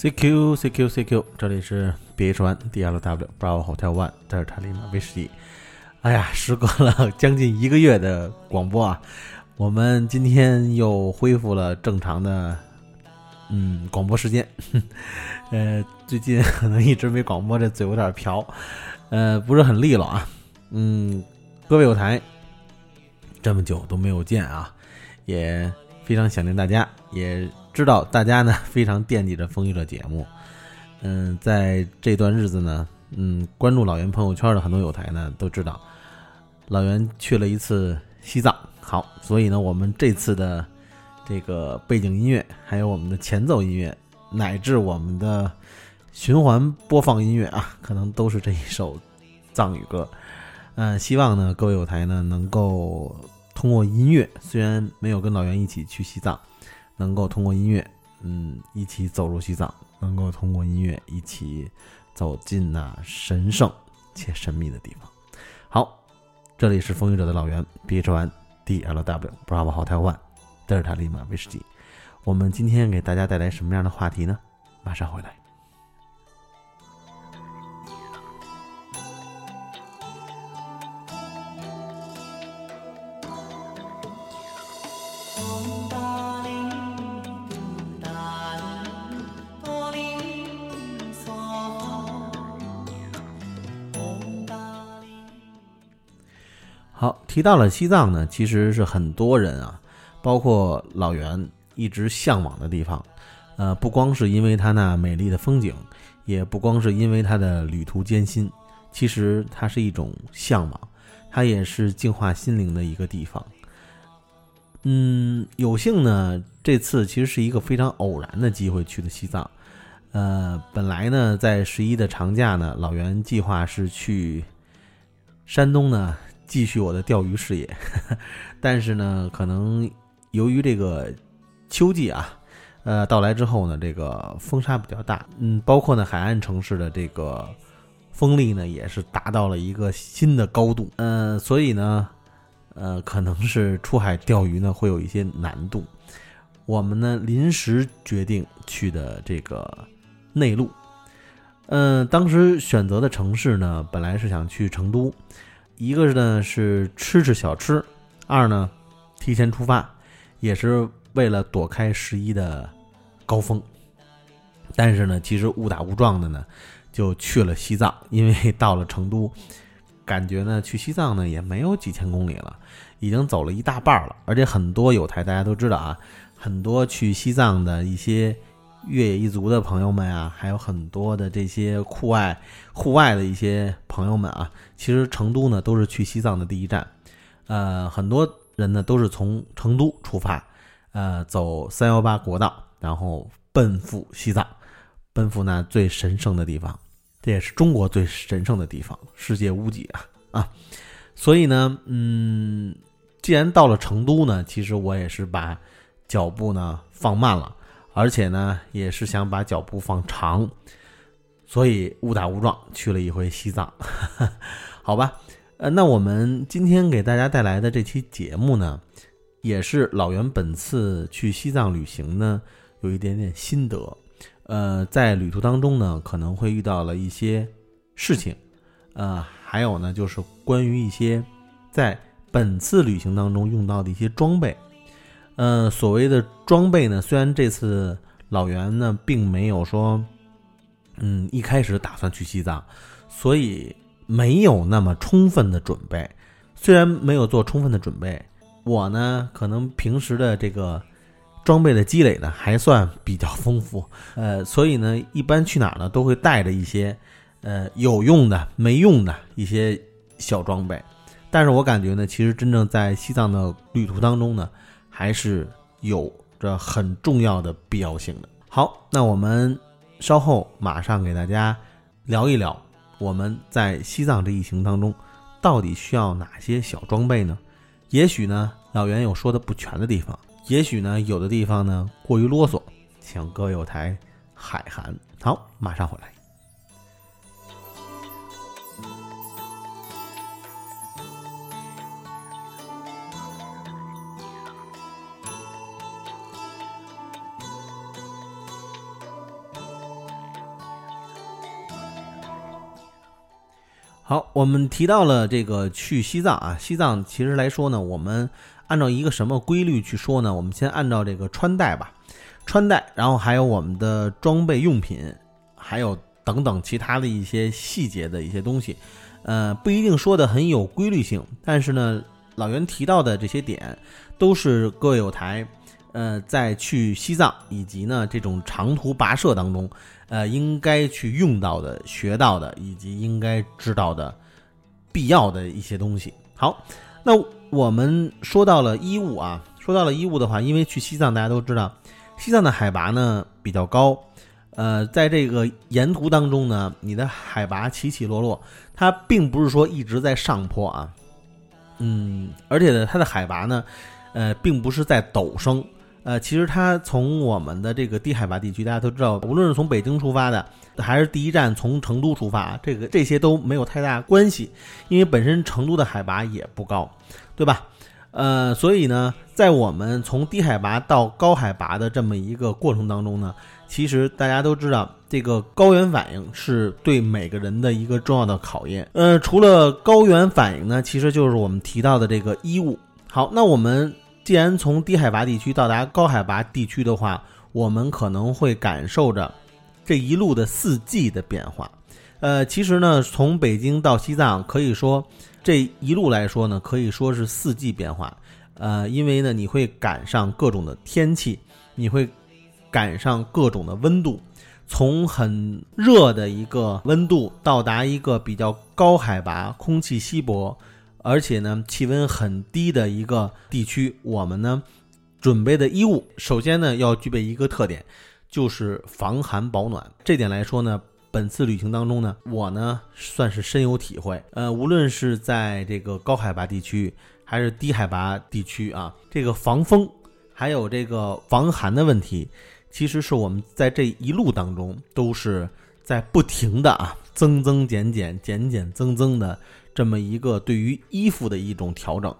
CQ CQ CQ，这里是 BH One DLW Bravo Hotel One 德尔塔利马威士忌。哎呀，时隔了将近一个月的广播啊，我们今天又恢复了正常的嗯广播时间。呃，最近可能一直没广播，这嘴有点瓢，呃，不是很利落啊。嗯，各位有台，这么久都没有见啊，也非常想念大家，也。知道大家呢非常惦记着风雨者节目，嗯，在这段日子呢，嗯，关注老袁朋友圈的很多友台呢都知道，老袁去了一次西藏。好，所以呢，我们这次的这个背景音乐，还有我们的前奏音乐，乃至我们的循环播放音乐啊，可能都是这一首藏语歌。嗯，希望呢各位友台呢能够通过音乐，虽然没有跟老袁一起去西藏。能够通过音乐，嗯，一起走入西藏，能够通过音乐一起走进那神圣且神秘的地方。好，这里是风雨者的老袁，BH One DLW Bravo hot One 德尔塔利马威士忌。我们今天给大家带来什么样的话题呢？马上回来。提到了西藏呢，其实是很多人啊，包括老袁一直向往的地方。呃，不光是因为它那美丽的风景，也不光是因为它的旅途艰辛，其实它是一种向往，它也是净化心灵的一个地方。嗯，有幸呢，这次其实是一个非常偶然的机会去的西藏。呃，本来呢，在十一的长假呢，老袁计划是去山东呢。继续我的钓鱼事业，但是呢，可能由于这个秋季啊，呃，到来之后呢，这个风沙比较大，嗯，包括呢海岸城市的这个风力呢，也是达到了一个新的高度，呃，所以呢，呃，可能是出海钓鱼呢会有一些难度。我们呢临时决定去的这个内陆，嗯，当时选择的城市呢，本来是想去成都。一个呢是吃吃小吃，二呢提前出发，也是为了躲开十一的高峰。但是呢，其实误打误撞的呢，就去了西藏。因为到了成都，感觉呢去西藏呢也没有几千公里了，已经走了一大半了。而且很多有台大家都知道啊，很多去西藏的一些。越野一族的朋友们啊，还有很多的这些酷爱、户外的一些朋友们啊，其实成都呢都是去西藏的第一站。呃，很多人呢都是从成都出发，呃，走三幺八国道，然后奔赴西藏，奔赴那最神圣的地方，这也是中国最神圣的地方，世界屋脊啊啊！所以呢，嗯，既然到了成都呢，其实我也是把脚步呢放慢了。而且呢，也是想把脚步放长，所以误打误撞去了一回西藏，好吧？呃，那我们今天给大家带来的这期节目呢，也是老袁本次去西藏旅行呢有一点点心得。呃，在旅途当中呢，可能会遇到了一些事情，呃，还有呢，就是关于一些在本次旅行当中用到的一些装备。呃，所谓的装备呢，虽然这次老袁呢并没有说，嗯，一开始打算去西藏，所以没有那么充分的准备。虽然没有做充分的准备，我呢可能平时的这个装备的积累呢还算比较丰富。呃，所以呢，一般去哪儿呢都会带着一些呃有用的、没用的一些小装备。但是我感觉呢，其实真正在西藏的旅途当中呢。还是有着很重要的必要性的。好，那我们稍后马上给大家聊一聊，我们在西藏这一行当中到底需要哪些小装备呢？也许呢，老袁有说的不全的地方，也许呢，有的地方呢过于啰嗦，请各位有台海涵。好，马上回来。好，我们提到了这个去西藏啊，西藏其实来说呢，我们按照一个什么规律去说呢？我们先按照这个穿戴吧，穿戴，然后还有我们的装备用品，还有等等其他的一些细节的一些东西，呃，不一定说的很有规律性，但是呢，老袁提到的这些点，都是各有台，呃，在去西藏以及呢这种长途跋涉当中。呃，应该去用到的、学到的，以及应该知道的、必要的一些东西。好，那我们说到了衣物啊，说到了衣物的话，因为去西藏，大家都知道，西藏的海拔呢比较高，呃，在这个沿途当中呢，你的海拔起起落落，它并不是说一直在上坡啊，嗯，而且呢，它的海拔呢，呃，并不是在陡升。呃，其实它从我们的这个低海拔地区，大家都知道，无论是从北京出发的，还是第一站从成都出发，这个这些都没有太大关系，因为本身成都的海拔也不高，对吧？呃，所以呢，在我们从低海拔到高海拔的这么一个过程当中呢，其实大家都知道，这个高原反应是对每个人的一个重要的考验。呃，除了高原反应呢，其实就是我们提到的这个衣物。好，那我们。既然从低海拔地区到达高海拔地区的话，我们可能会感受着这一路的四季的变化。呃，其实呢，从北京到西藏，可以说这一路来说呢，可以说是四季变化。呃，因为呢，你会赶上各种的天气，你会赶上各种的温度，从很热的一个温度到达一个比较高海拔、空气稀薄。而且呢，气温很低的一个地区，我们呢准备的衣物，首先呢要具备一个特点，就是防寒保暖。这点来说呢，本次旅行当中呢，我呢算是深有体会。呃，无论是在这个高海拔地区，还是低海拔地区啊，这个防风还有这个防寒的问题，其实是我们在这一路当中都是在不停的啊增增减减、减减增增的。这么一个对于衣服的一种调整，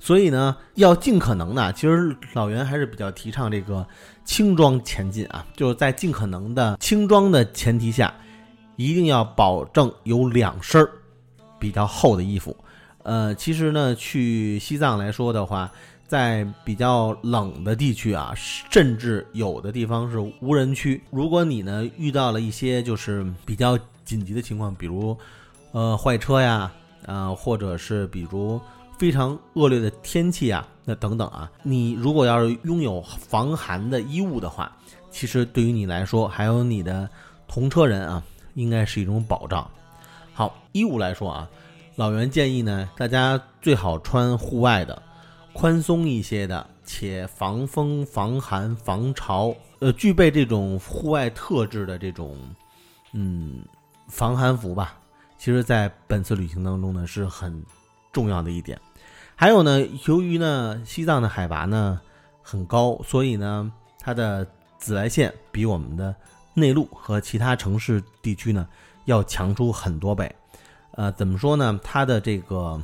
所以呢，要尽可能的，其实老袁还是比较提倡这个轻装前进啊，就是在尽可能的轻装的前提下，一定要保证有两身儿比较厚的衣服。呃，其实呢，去西藏来说的话，在比较冷的地区啊，甚至有的地方是无人区。如果你呢遇到了一些就是比较紧急的情况，比如呃坏车呀。呃，或者是比如非常恶劣的天气啊，那等等啊，你如果要是拥有防寒的衣物的话，其实对于你来说，还有你的同车人啊，应该是一种保障。好，衣物来说啊，老袁建议呢，大家最好穿户外的，宽松一些的，且防风、防寒、防潮，呃，具备这种户外特质的这种，嗯，防寒服吧。其实，在本次旅行当中呢，是很重要的一点。还有呢，由于呢，西藏的海拔呢很高，所以呢，它的紫外线比我们的内陆和其他城市地区呢要强出很多倍。呃，怎么说呢？它的这个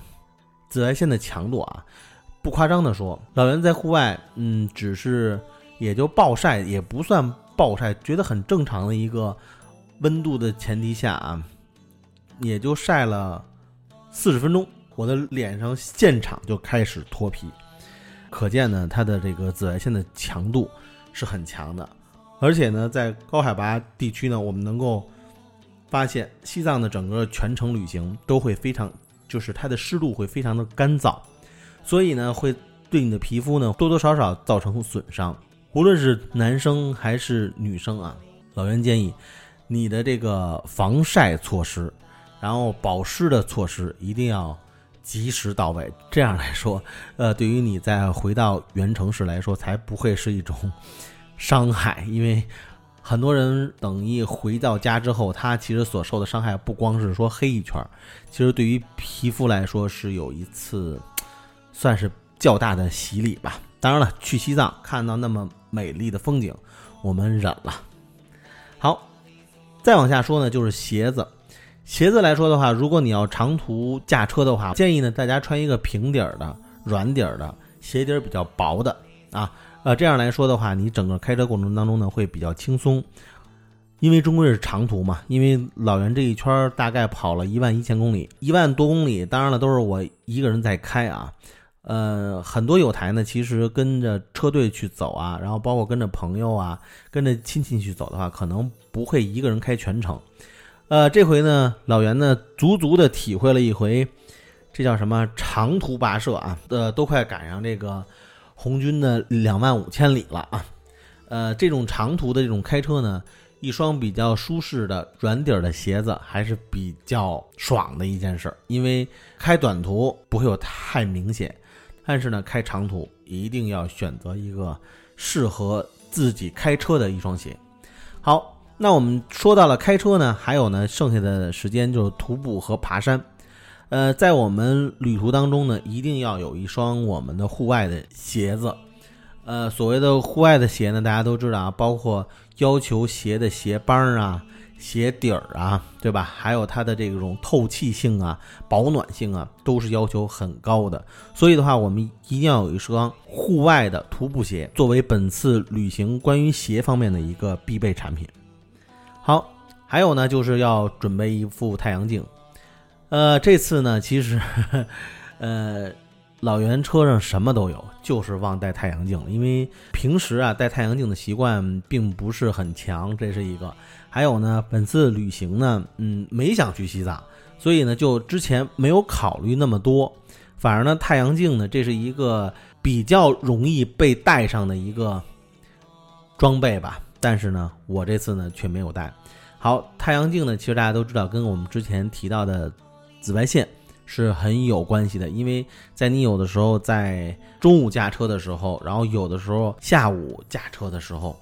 紫外线的强度啊，不夸张的说，老袁在户外，嗯，只是也就暴晒，也不算暴晒，觉得很正常的一个温度的前提下啊。也就晒了四十分钟，我的脸上现场就开始脱皮，可见呢，它的这个紫外线的强度是很强的。而且呢，在高海拔地区呢，我们能够发现，西藏的整个全程旅行都会非常，就是它的湿度会非常的干燥，所以呢，会对你的皮肤呢多多少少造成损伤。无论是男生还是女生啊，老袁建议你的这个防晒措施。然后保湿的措施一定要及时到位，这样来说，呃，对于你再回到原城市来说，才不会是一种伤害。因为很多人等一回到家之后，他其实所受的伤害不光是说黑一圈儿，其实对于皮肤来说是有一次算是较大的洗礼吧。当然了，去西藏看到那么美丽的风景，我们忍了。好，再往下说呢，就是鞋子。鞋子来说的话，如果你要长途驾车的话，建议呢大家穿一个平底儿的、软底儿的鞋底儿比较薄的啊，呃，这样来说的话，你整个开车过程当中呢会比较轻松。因为终归是长途嘛，因为老袁这一圈大概跑了一万一千公里，一万多公里，当然了，都是我一个人在开啊。呃，很多有台呢，其实跟着车队去走啊，然后包括跟着朋友啊，跟着亲戚去走的话，可能不会一个人开全程。呃，这回呢，老袁呢，足足的体会了一回，这叫什么长途跋涉啊？呃，都快赶上这个红军的两万五千里了啊。呃，这种长途的这种开车呢，一双比较舒适的软底儿的鞋子还是比较爽的一件事儿，因为开短途不会有太明显。但是呢，开长途一定要选择一个适合自己开车的一双鞋。好，那我们说到了开车呢，还有呢，剩下的时间就是徒步和爬山。呃，在我们旅途当中呢，一定要有一双我们的户外的鞋子。呃，所谓的户外的鞋呢，大家都知道啊，包括要求鞋的鞋帮啊。鞋底儿啊，对吧？还有它的这种透气性啊、保暖性啊，都是要求很高的。所以的话，我们一定要有一双户外的徒步鞋，作为本次旅行关于鞋方面的一个必备产品。好，还有呢，就是要准备一副太阳镜。呃，这次呢，其实，呃，老袁车上什么都有，就是忘带太阳镜了。因为平时啊，戴太阳镜的习惯并不是很强，这是一个。还有呢，本次旅行呢，嗯，没想去西藏，所以呢，就之前没有考虑那么多。反而呢，太阳镜呢，这是一个比较容易被带上的一个装备吧。但是呢，我这次呢却没有带。好，太阳镜呢，其实大家都知道，跟我们之前提到的紫外线是很有关系的。因为在你有的时候在中午驾车的时候，然后有的时候下午驾车的时候，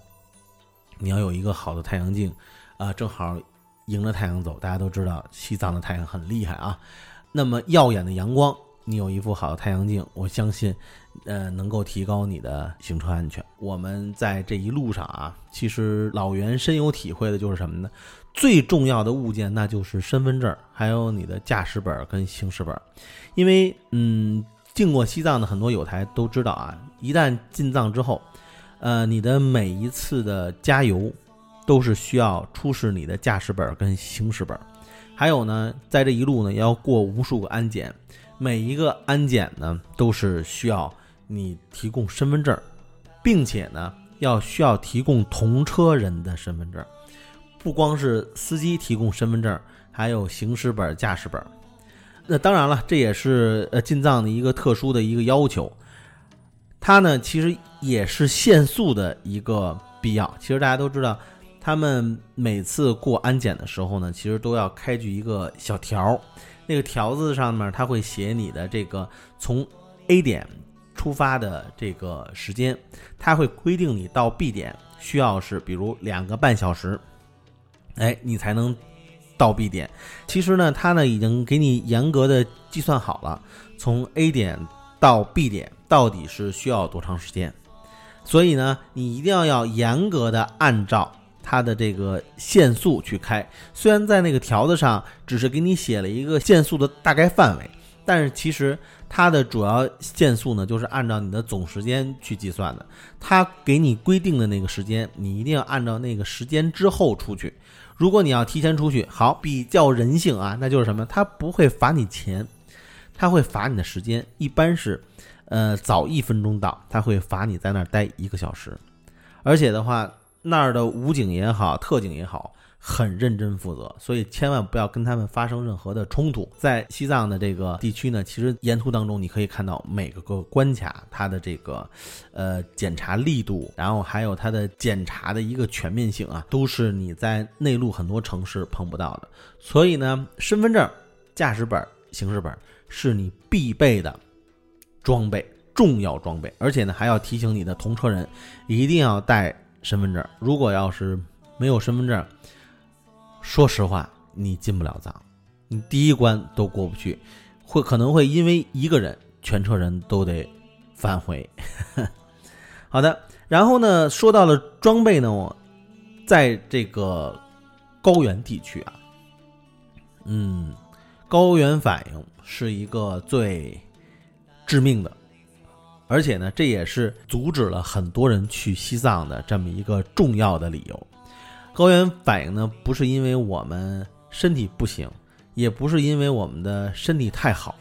你要有一个好的太阳镜。啊，正好迎着太阳走。大家都知道西藏的太阳很厉害啊。那么耀眼的阳光，你有一副好的太阳镜，我相信，呃，能够提高你的行车安全。我们在这一路上啊，其实老袁深有体会的就是什么呢？最重要的物件那就是身份证，还有你的驾驶本跟行驶本。因为，嗯，进过西藏的很多友台都知道啊，一旦进藏之后，呃，你的每一次的加油。都是需要出示你的驾驶本跟行驶本，还有呢，在这一路呢要过无数个安检，每一个安检呢都是需要你提供身份证，并且呢要需要提供同车人的身份证，不光是司机提供身份证，还有行驶本、驾驶本。那当然了，这也是呃进藏的一个特殊的一个要求，它呢其实也是限速的一个必要。其实大家都知道。他们每次过安检的时候呢，其实都要开具一个小条那个条子上面他会写你的这个从 A 点出发的这个时间，他会规定你到 B 点需要是比如两个半小时，哎，你才能到 B 点。其实呢，他呢已经给你严格的计算好了，从 A 点到 B 点到底是需要多长时间，所以呢，你一定要要严格的按照。它的这个限速去开，虽然在那个条子上只是给你写了一个限速的大概范围，但是其实它的主要限速呢，就是按照你的总时间去计算的。它给你规定的那个时间，你一定要按照那个时间之后出去。如果你要提前出去，好，比较人性啊，那就是什么？它不会罚你钱，它会罚你的时间。一般是，呃，早一分钟到，他会罚你在那儿待一个小时，而且的话。那儿的武警也好，特警也好，很认真负责，所以千万不要跟他们发生任何的冲突。在西藏的这个地区呢，其实沿途当中你可以看到每个个关卡它的这个，呃，检查力度，然后还有它的检查的一个全面性啊，都是你在内陆很多城市碰不到的。所以呢，身份证、驾驶本、行驶本是你必备的装备，重要装备，而且呢，还要提醒你的同车人一定要带。身份证，如果要是没有身份证，说实话，你进不了藏，你第一关都过不去，会可能会因为一个人，全车人都得返回。好的，然后呢，说到了装备呢，我在这个高原地区啊，嗯，高原反应是一个最致命的。而且呢，这也是阻止了很多人去西藏的这么一个重要的理由。高原反应呢，不是因为我们身体不行，也不是因为我们的身体太好，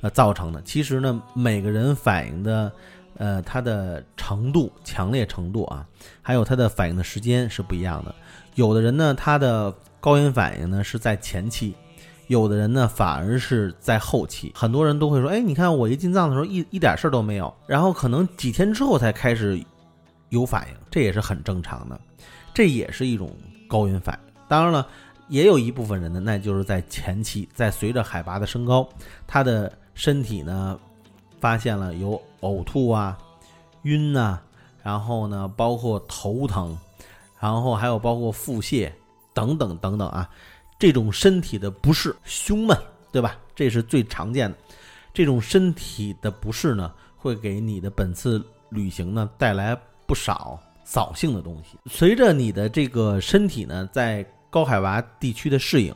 呃造成的。其实呢，每个人反应的，呃，它的程度、强烈程度啊，还有它的反应的时间是不一样的。有的人呢，他的高原反应呢是在前期。有的人呢，反而是在后期，很多人都会说：“哎，你看我一进藏的时候，一一点事儿都没有，然后可能几天之后才开始有反应，这也是很正常的，这也是一种高原反应。当然了，也有一部分人呢，那就是在前期，在随着海拔的升高，他的身体呢发现了有呕吐啊、晕呐，然后呢包括头疼，然后还有包括腹泻等等等等啊。”这种身体的不适、胸闷，对吧？这是最常见的。这种身体的不适呢，会给你的本次旅行呢带来不少扫兴的东西。随着你的这个身体呢在高海拔地区的适应，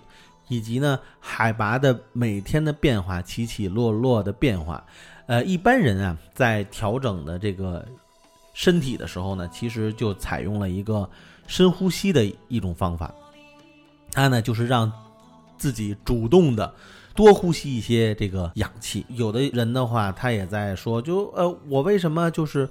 以及呢海拔的每天的变化起起落落的变化，呃，一般人啊在调整的这个身体的时候呢，其实就采用了一个深呼吸的一种方法。他呢，就是让自己主动的多呼吸一些这个氧气。有的人的话，他也在说，就呃，我为什么就是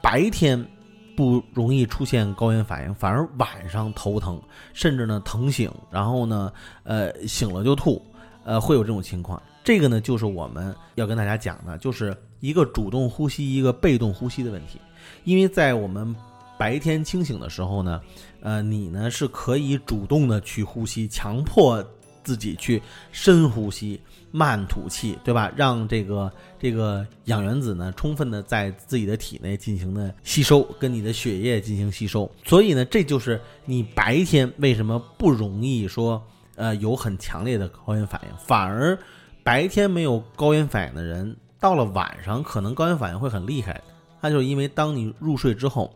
白天不容易出现高原反应，反而晚上头疼，甚至呢疼醒，然后呢，呃，醒了就吐，呃，会有这种情况。这个呢，就是我们要跟大家讲的，就是一个主动呼吸，一个被动呼吸的问题，因为在我们。白天清醒的时候呢，呃，你呢是可以主动的去呼吸，强迫自己去深呼吸、慢吐气，对吧？让这个这个氧原子呢，充分的在自己的体内进行的吸收，跟你的血液进行吸收。所以呢，这就是你白天为什么不容易说，呃，有很强烈的高原反应，反而白天没有高原反应的人，到了晚上可能高原反应会很厉害。那就是因为当你入睡之后。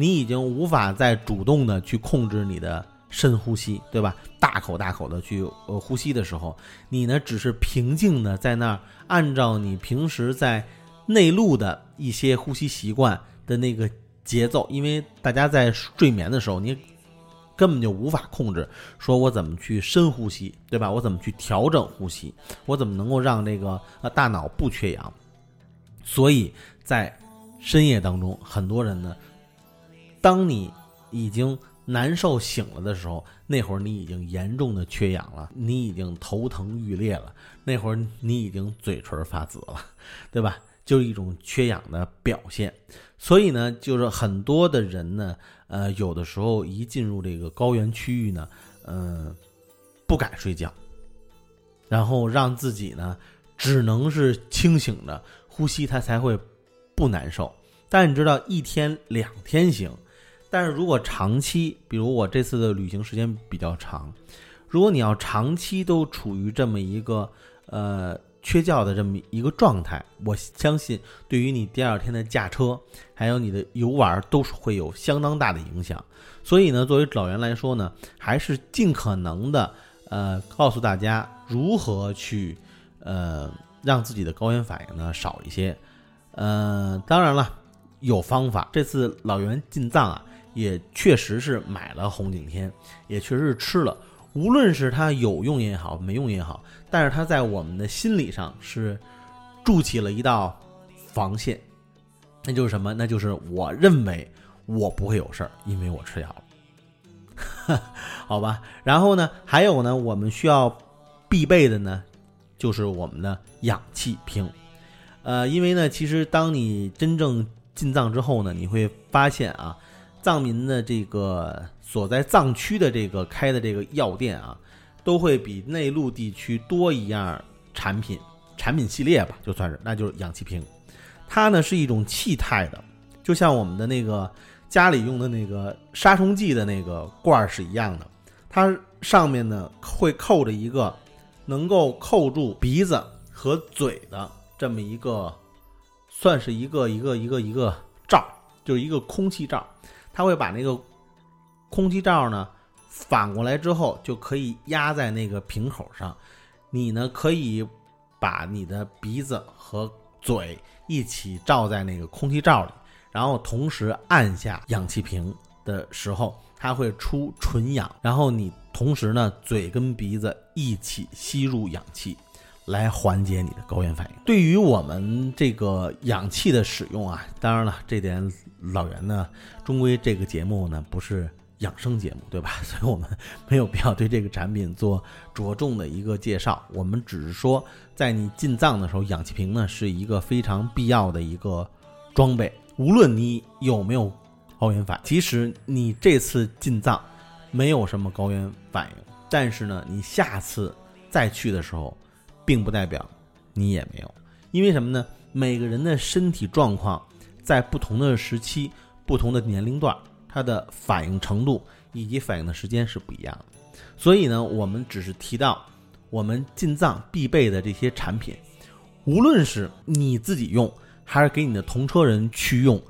你已经无法再主动的去控制你的深呼吸，对吧？大口大口的去呃呼吸的时候，你呢只是平静的在那儿，按照你平时在内陆的一些呼吸习惯的那个节奏，因为大家在睡眠的时候，你根本就无法控制，说我怎么去深呼吸，对吧？我怎么去调整呼吸？我怎么能够让这个呃大脑不缺氧？所以在深夜当中，很多人呢。当你已经难受醒了的时候，那会儿你已经严重的缺氧了，你已经头疼欲裂了，那会儿你已经嘴唇发紫了，对吧？就是一种缺氧的表现。所以呢，就是很多的人呢，呃，有的时候一进入这个高原区域呢，嗯，不敢睡觉，然后让自己呢只能是清醒的呼吸，他才会不难受。但你知道，一天两天行。但是如果长期，比如我这次的旅行时间比较长，如果你要长期都处于这么一个呃缺觉的这么一个状态，我相信对于你第二天的驾车，还有你的游玩都是会有相当大的影响。所以呢，作为老袁来说呢，还是尽可能的呃告诉大家如何去呃让自己的高原反应呢少一些。呃，当然了，有方法。这次老袁进藏啊。也确实是买了红景天，也确实是吃了。无论是它有用也好，没用也好，但是它在我们的心理上是筑起了一道防线。那就是什么？那就是我认为我不会有事儿，因为我吃药了。好吧。然后呢，还有呢，我们需要必备的呢，就是我们的氧气瓶。呃，因为呢，其实当你真正进藏之后呢，你会发现啊。藏民的这个所在藏区的这个开的这个药店啊，都会比内陆地区多一样产品产品系列吧，就算是那就是氧气瓶，它呢是一种气态的，就像我们的那个家里用的那个杀虫剂的那个罐儿是一样的，它上面呢会扣着一个能够扣住鼻子和嘴的这么一个，算是一个一个一个一个罩，就是一个空气罩。它会把那个空气罩呢反过来之后，就可以压在那个瓶口上。你呢可以把你的鼻子和嘴一起罩在那个空气罩里，然后同时按下氧气瓶的时候，它会出纯氧，然后你同时呢，嘴跟鼻子一起吸入氧气，来缓解你的高原反应。对于我们这个氧气的使用啊，当然了，这点老袁呢，终归这个节目呢不是。养生节目对吧？所以我们没有必要对这个产品做着重的一个介绍。我们只是说，在你进藏的时候，氧气瓶呢是一个非常必要的一个装备。无论你有没有高原反，即使你这次进藏没有什么高原反应，但是呢，你下次再去的时候，并不代表你也没有。因为什么呢？每个人的身体状况在不同的时期、不同的年龄段。它的反应程度以及反应的时间是不一样的，所以呢，我们只是提到我们进藏必备的这些产品，无论是你自己用，还是给你的同车人去用，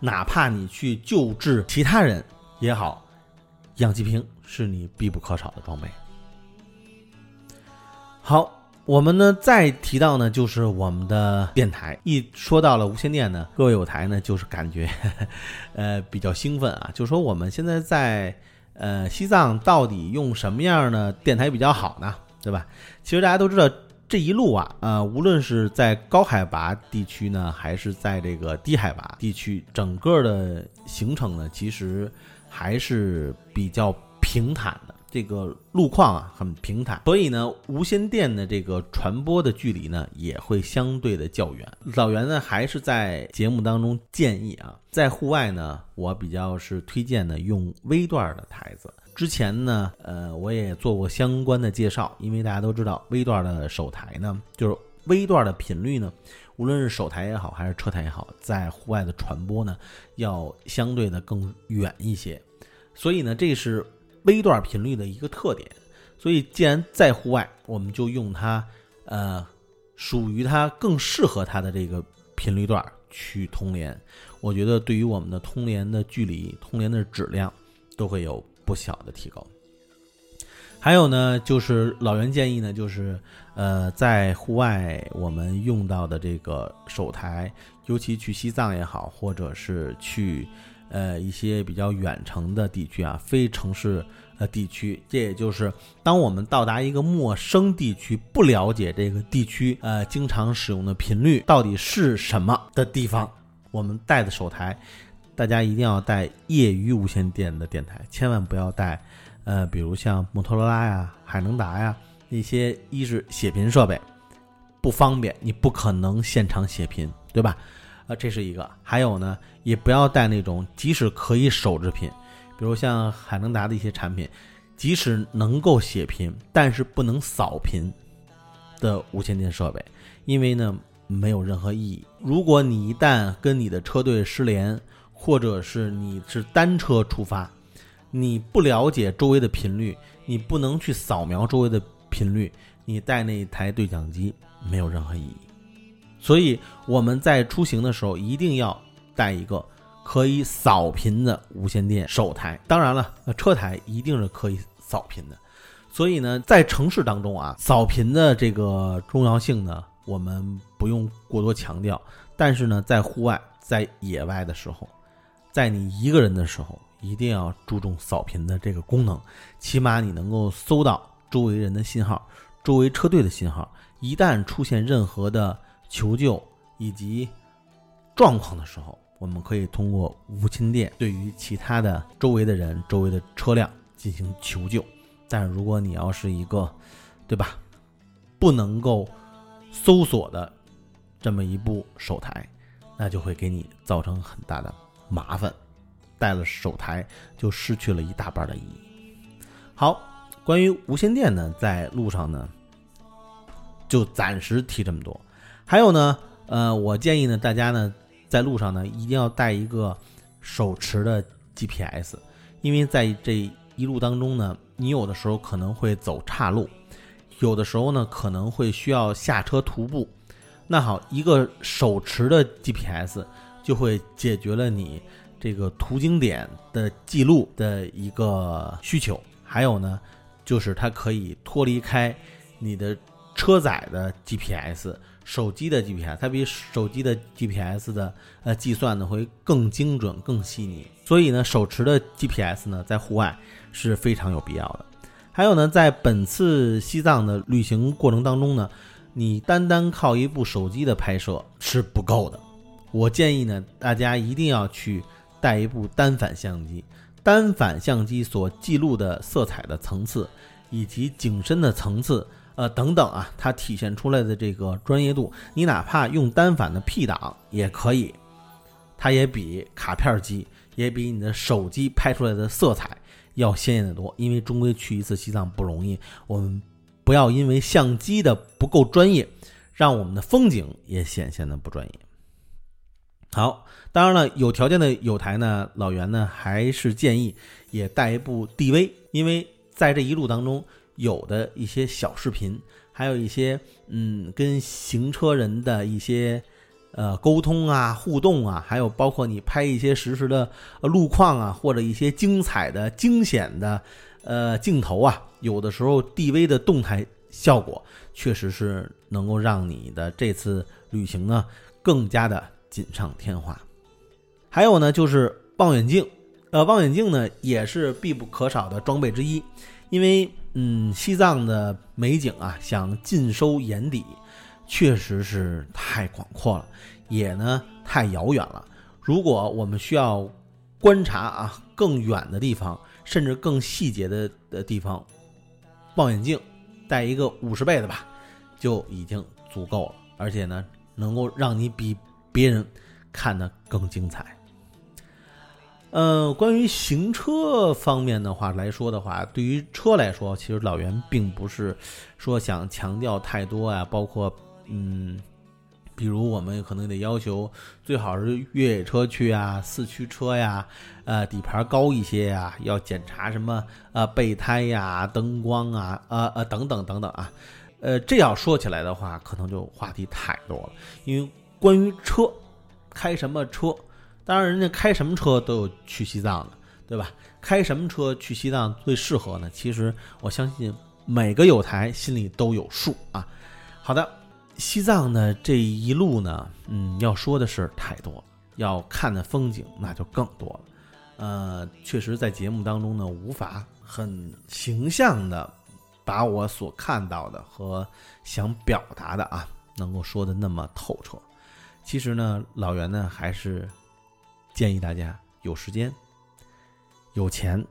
哪怕你去救治其他人也好，氧气瓶是你必不可少的装备。好。我们呢，再提到呢，就是我们的电台。一说到了无线电呢，各位有台呢，就是感觉，呃，比较兴奋啊。就说我们现在在呃西藏到底用什么样的电台比较好呢？对吧？其实大家都知道，这一路啊，呃，无论是在高海拔地区呢，还是在这个低海拔地区，整个的行程呢，其实还是比较平坦的。这个路况啊很平坦，所以呢，无线电的这个传播的距离呢也会相对的较远。老袁呢还是在节目当中建议啊，在户外呢，我比较是推荐呢用微段的台子。之前呢，呃，我也做过相关的介绍，因为大家都知道微段的首台呢，就是微段的频率呢，无论是首台也好，还是车台也好，在户外的传播呢，要相对的更远一些。所以呢，这是。微段频率的一个特点，所以既然在户外，我们就用它，呃，属于它更适合它的这个频率段去通联。我觉得对于我们的通联的距离、通联的质量都会有不小的提高。还有呢，就是老袁建议呢，就是呃，在户外我们用到的这个手台，尤其去西藏也好，或者是去。呃，一些比较远程的地区啊，非城市呃地区，这也就是当我们到达一个陌生地区，不了解这个地区呃经常使用的频率到底是什么的地方，我们带的手台，大家一定要带业余无线电的电台，千万不要带呃，比如像摩托罗拉呀、海能达呀那些，一是写频设备不方便，你不可能现场写频，对吧？啊，这是一个，还有呢，也不要带那种即使可以手制频，比如像海能达的一些产品，即使能够写频，但是不能扫频的无线电设备，因为呢没有任何意义。如果你一旦跟你的车队失联，或者是你是单车出发，你不了解周围的频率，你不能去扫描周围的频率，你带那一台对讲机没有任何意义。所以我们在出行的时候一定要带一个可以扫频的无线电手台。当然了，车台一定是可以扫频的。所以呢，在城市当中啊，扫频的这个重要性呢，我们不用过多强调。但是呢，在户外、在野外的时候，在你一个人的时候，一定要注重扫频的这个功能。起码你能够搜到周围人的信号、周围车队的信号。一旦出现任何的求救以及状况的时候，我们可以通过无线电对于其他的周围的人、周围的车辆进行求救。但如果你要是一个，对吧，不能够搜索的这么一部手台，那就会给你造成很大的麻烦。带了手台就失去了一大半的意义。好，关于无线电呢，在路上呢，就暂时提这么多。还有呢，呃，我建议呢，大家呢，在路上呢，一定要带一个手持的 GPS，因为在这一路当中呢，你有的时候可能会走岔路，有的时候呢，可能会需要下车徒步。那好，一个手持的 GPS 就会解决了你这个途经点的记录的一个需求。还有呢，就是它可以脱离开你的。车载的 GPS、手机的 GPS，它比手机的 GPS 的呃计算呢会更精准、更细腻。所以呢，手持的 GPS 呢，在户外是非常有必要的。还有呢，在本次西藏的旅行过程当中呢，你单单靠一部手机的拍摄是不够的。我建议呢，大家一定要去带一部单反相机。单反相机所记录的色彩的层次，以及景深的层次，呃等等啊，它体现出来的这个专业度，你哪怕用单反的 P 档也可以，它也比卡片机，也比你的手机拍出来的色彩要鲜艳的多。因为终归去一次西藏不容易，我们不要因为相机的不够专业，让我们的风景也显现的不专业。好，当然了，有条件的有台呢，老袁呢还是建议也带一部 DV，因为在这一路当中，有的一些小视频，还有一些嗯跟行车人的一些呃沟通啊、互动啊，还有包括你拍一些实时的路况啊，或者一些精彩的、惊险的呃镜头啊，有的时候 DV 的动态效果确实是能够让你的这次旅行呢更加的。锦上添花，还有呢，就是望远镜。呃，望远镜呢也是必不可少的装备之一，因为嗯，西藏的美景啊，想尽收眼底，确实是太广阔了，也呢太遥远了。如果我们需要观察啊更远的地方，甚至更细节的的地方，望远镜带一个五十倍的吧，就已经足够了，而且呢，能够让你比。别人看得更精彩。呃，关于行车方面的话来说的话，对于车来说，其实老袁并不是说想强调太多啊。包括嗯，比如我们可能得要求最好是越野车去啊，四驱车呀，呃，底盘高一些呀，要检查什么呃备胎呀、灯光啊、呃呃等等等等啊。呃，这要说起来的话，可能就话题太多了，因为。关于车，开什么车？当然，人家开什么车都有去西藏的，对吧？开什么车去西藏最适合呢？其实我相信每个有台心里都有数啊。好的，西藏的这一路呢，嗯，要说的事太多了，要看的风景那就更多了。呃，确实，在节目当中呢，无法很形象的把我所看到的和想表达的啊，能够说的那么透彻。其实呢，老袁呢还是建议大家有时间、有钱、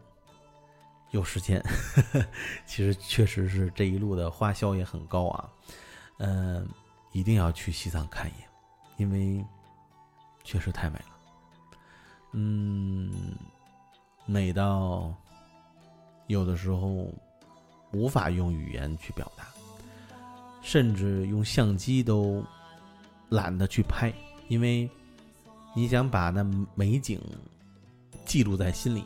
有时间。其实确实是这一路的花销也很高啊，嗯，一定要去西藏看一眼，因为确实太美了，嗯，美到有的时候无法用语言去表达，甚至用相机都。懒得去拍，因为你想把那美景记录在心里，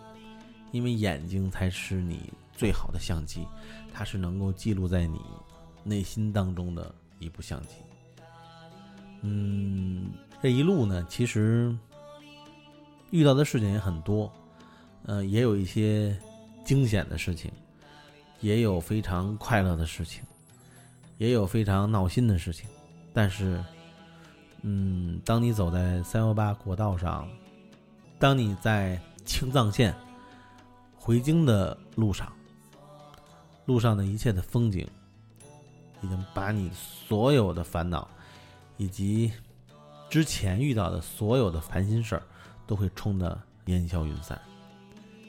因为眼睛才是你最好的相机，它是能够记录在你内心当中的一部相机。嗯，这一路呢，其实遇到的事情也很多，呃，也有一些惊险的事情，也有非常快乐的事情，也有非常闹心的事情，但是。嗯，当你走在三幺八国道上，当你在青藏线回京的路上，路上的一切的风景，已经把你所有的烦恼，以及之前遇到的所有的烦心事儿，都会冲得烟消云散。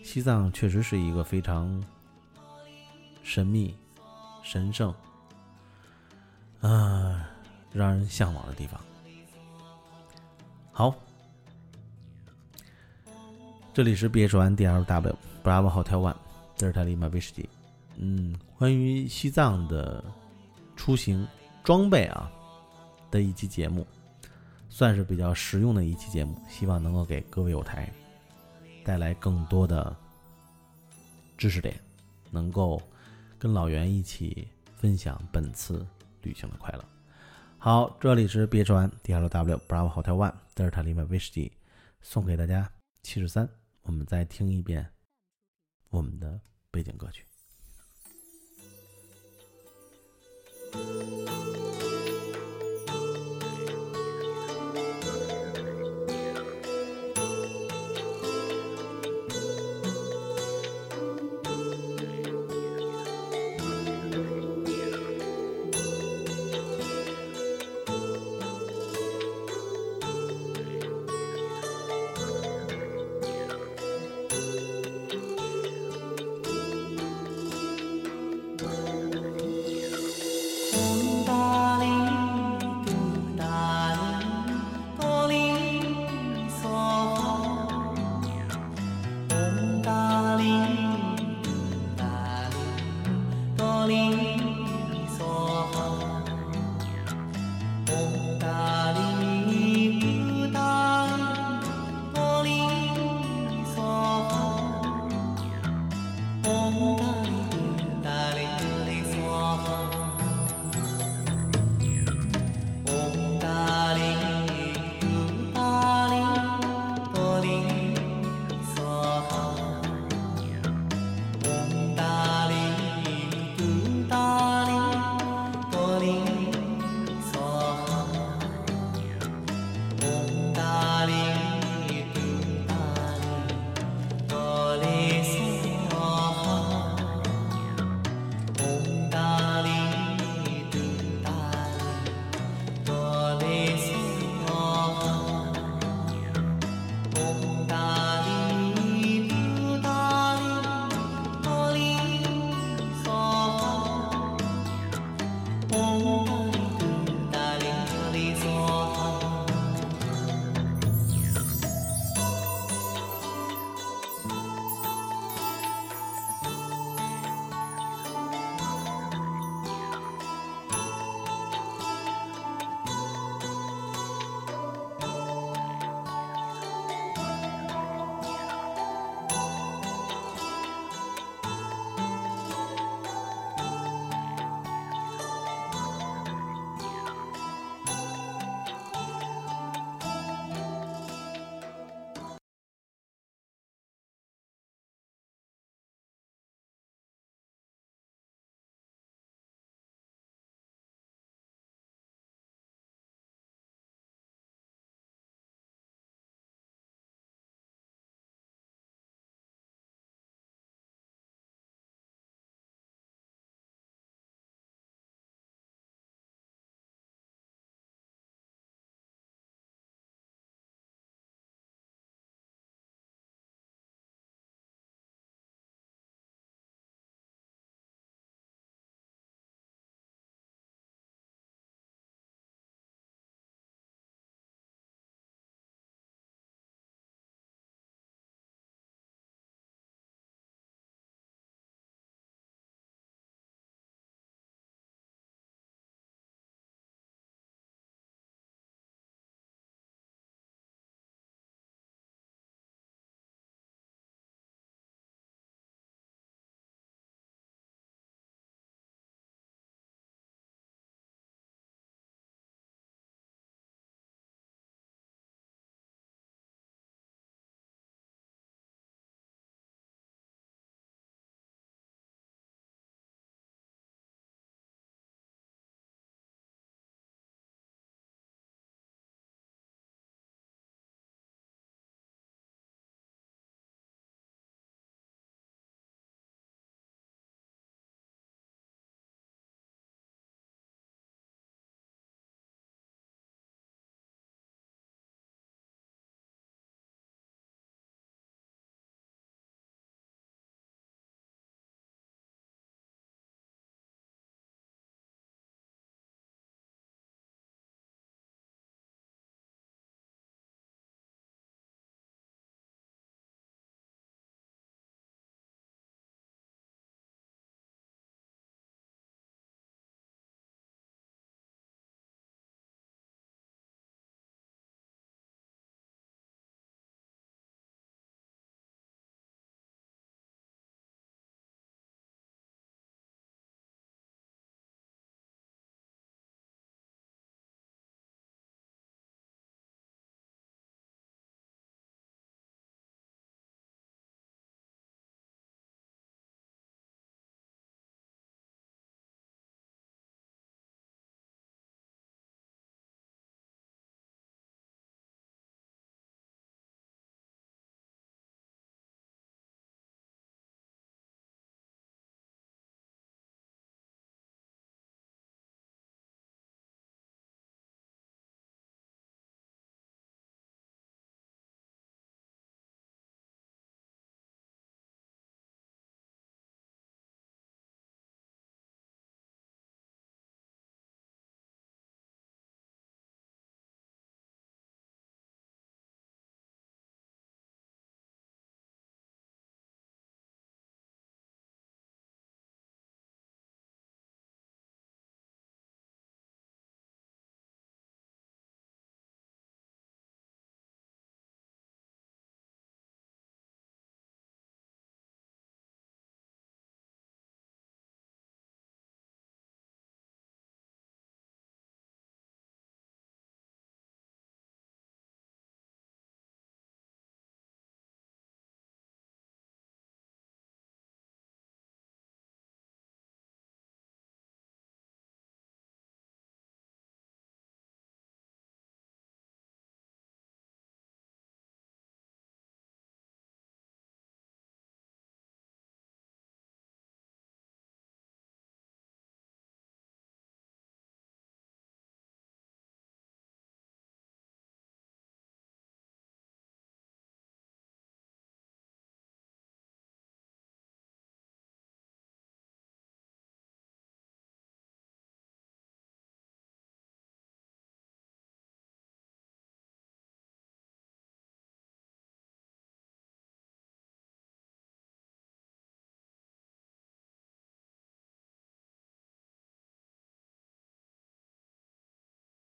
西藏确实是一个非常神秘、神圣，啊，让人向往的地方。好，这里是 B H One D L W Bravo Hotel One 德尔塔利马威士忌。嗯，关于西藏的出行装备啊的一期节目，算是比较实用的一期节目，希望能够给各位友台带来更多的知识点，能够跟老袁一起分享本次旅行的快乐。好，这里是 B H One D L W Bravo Hotel One Delta Lima v i s h t，送给大家七十三。我们再听一遍我们的背景歌曲。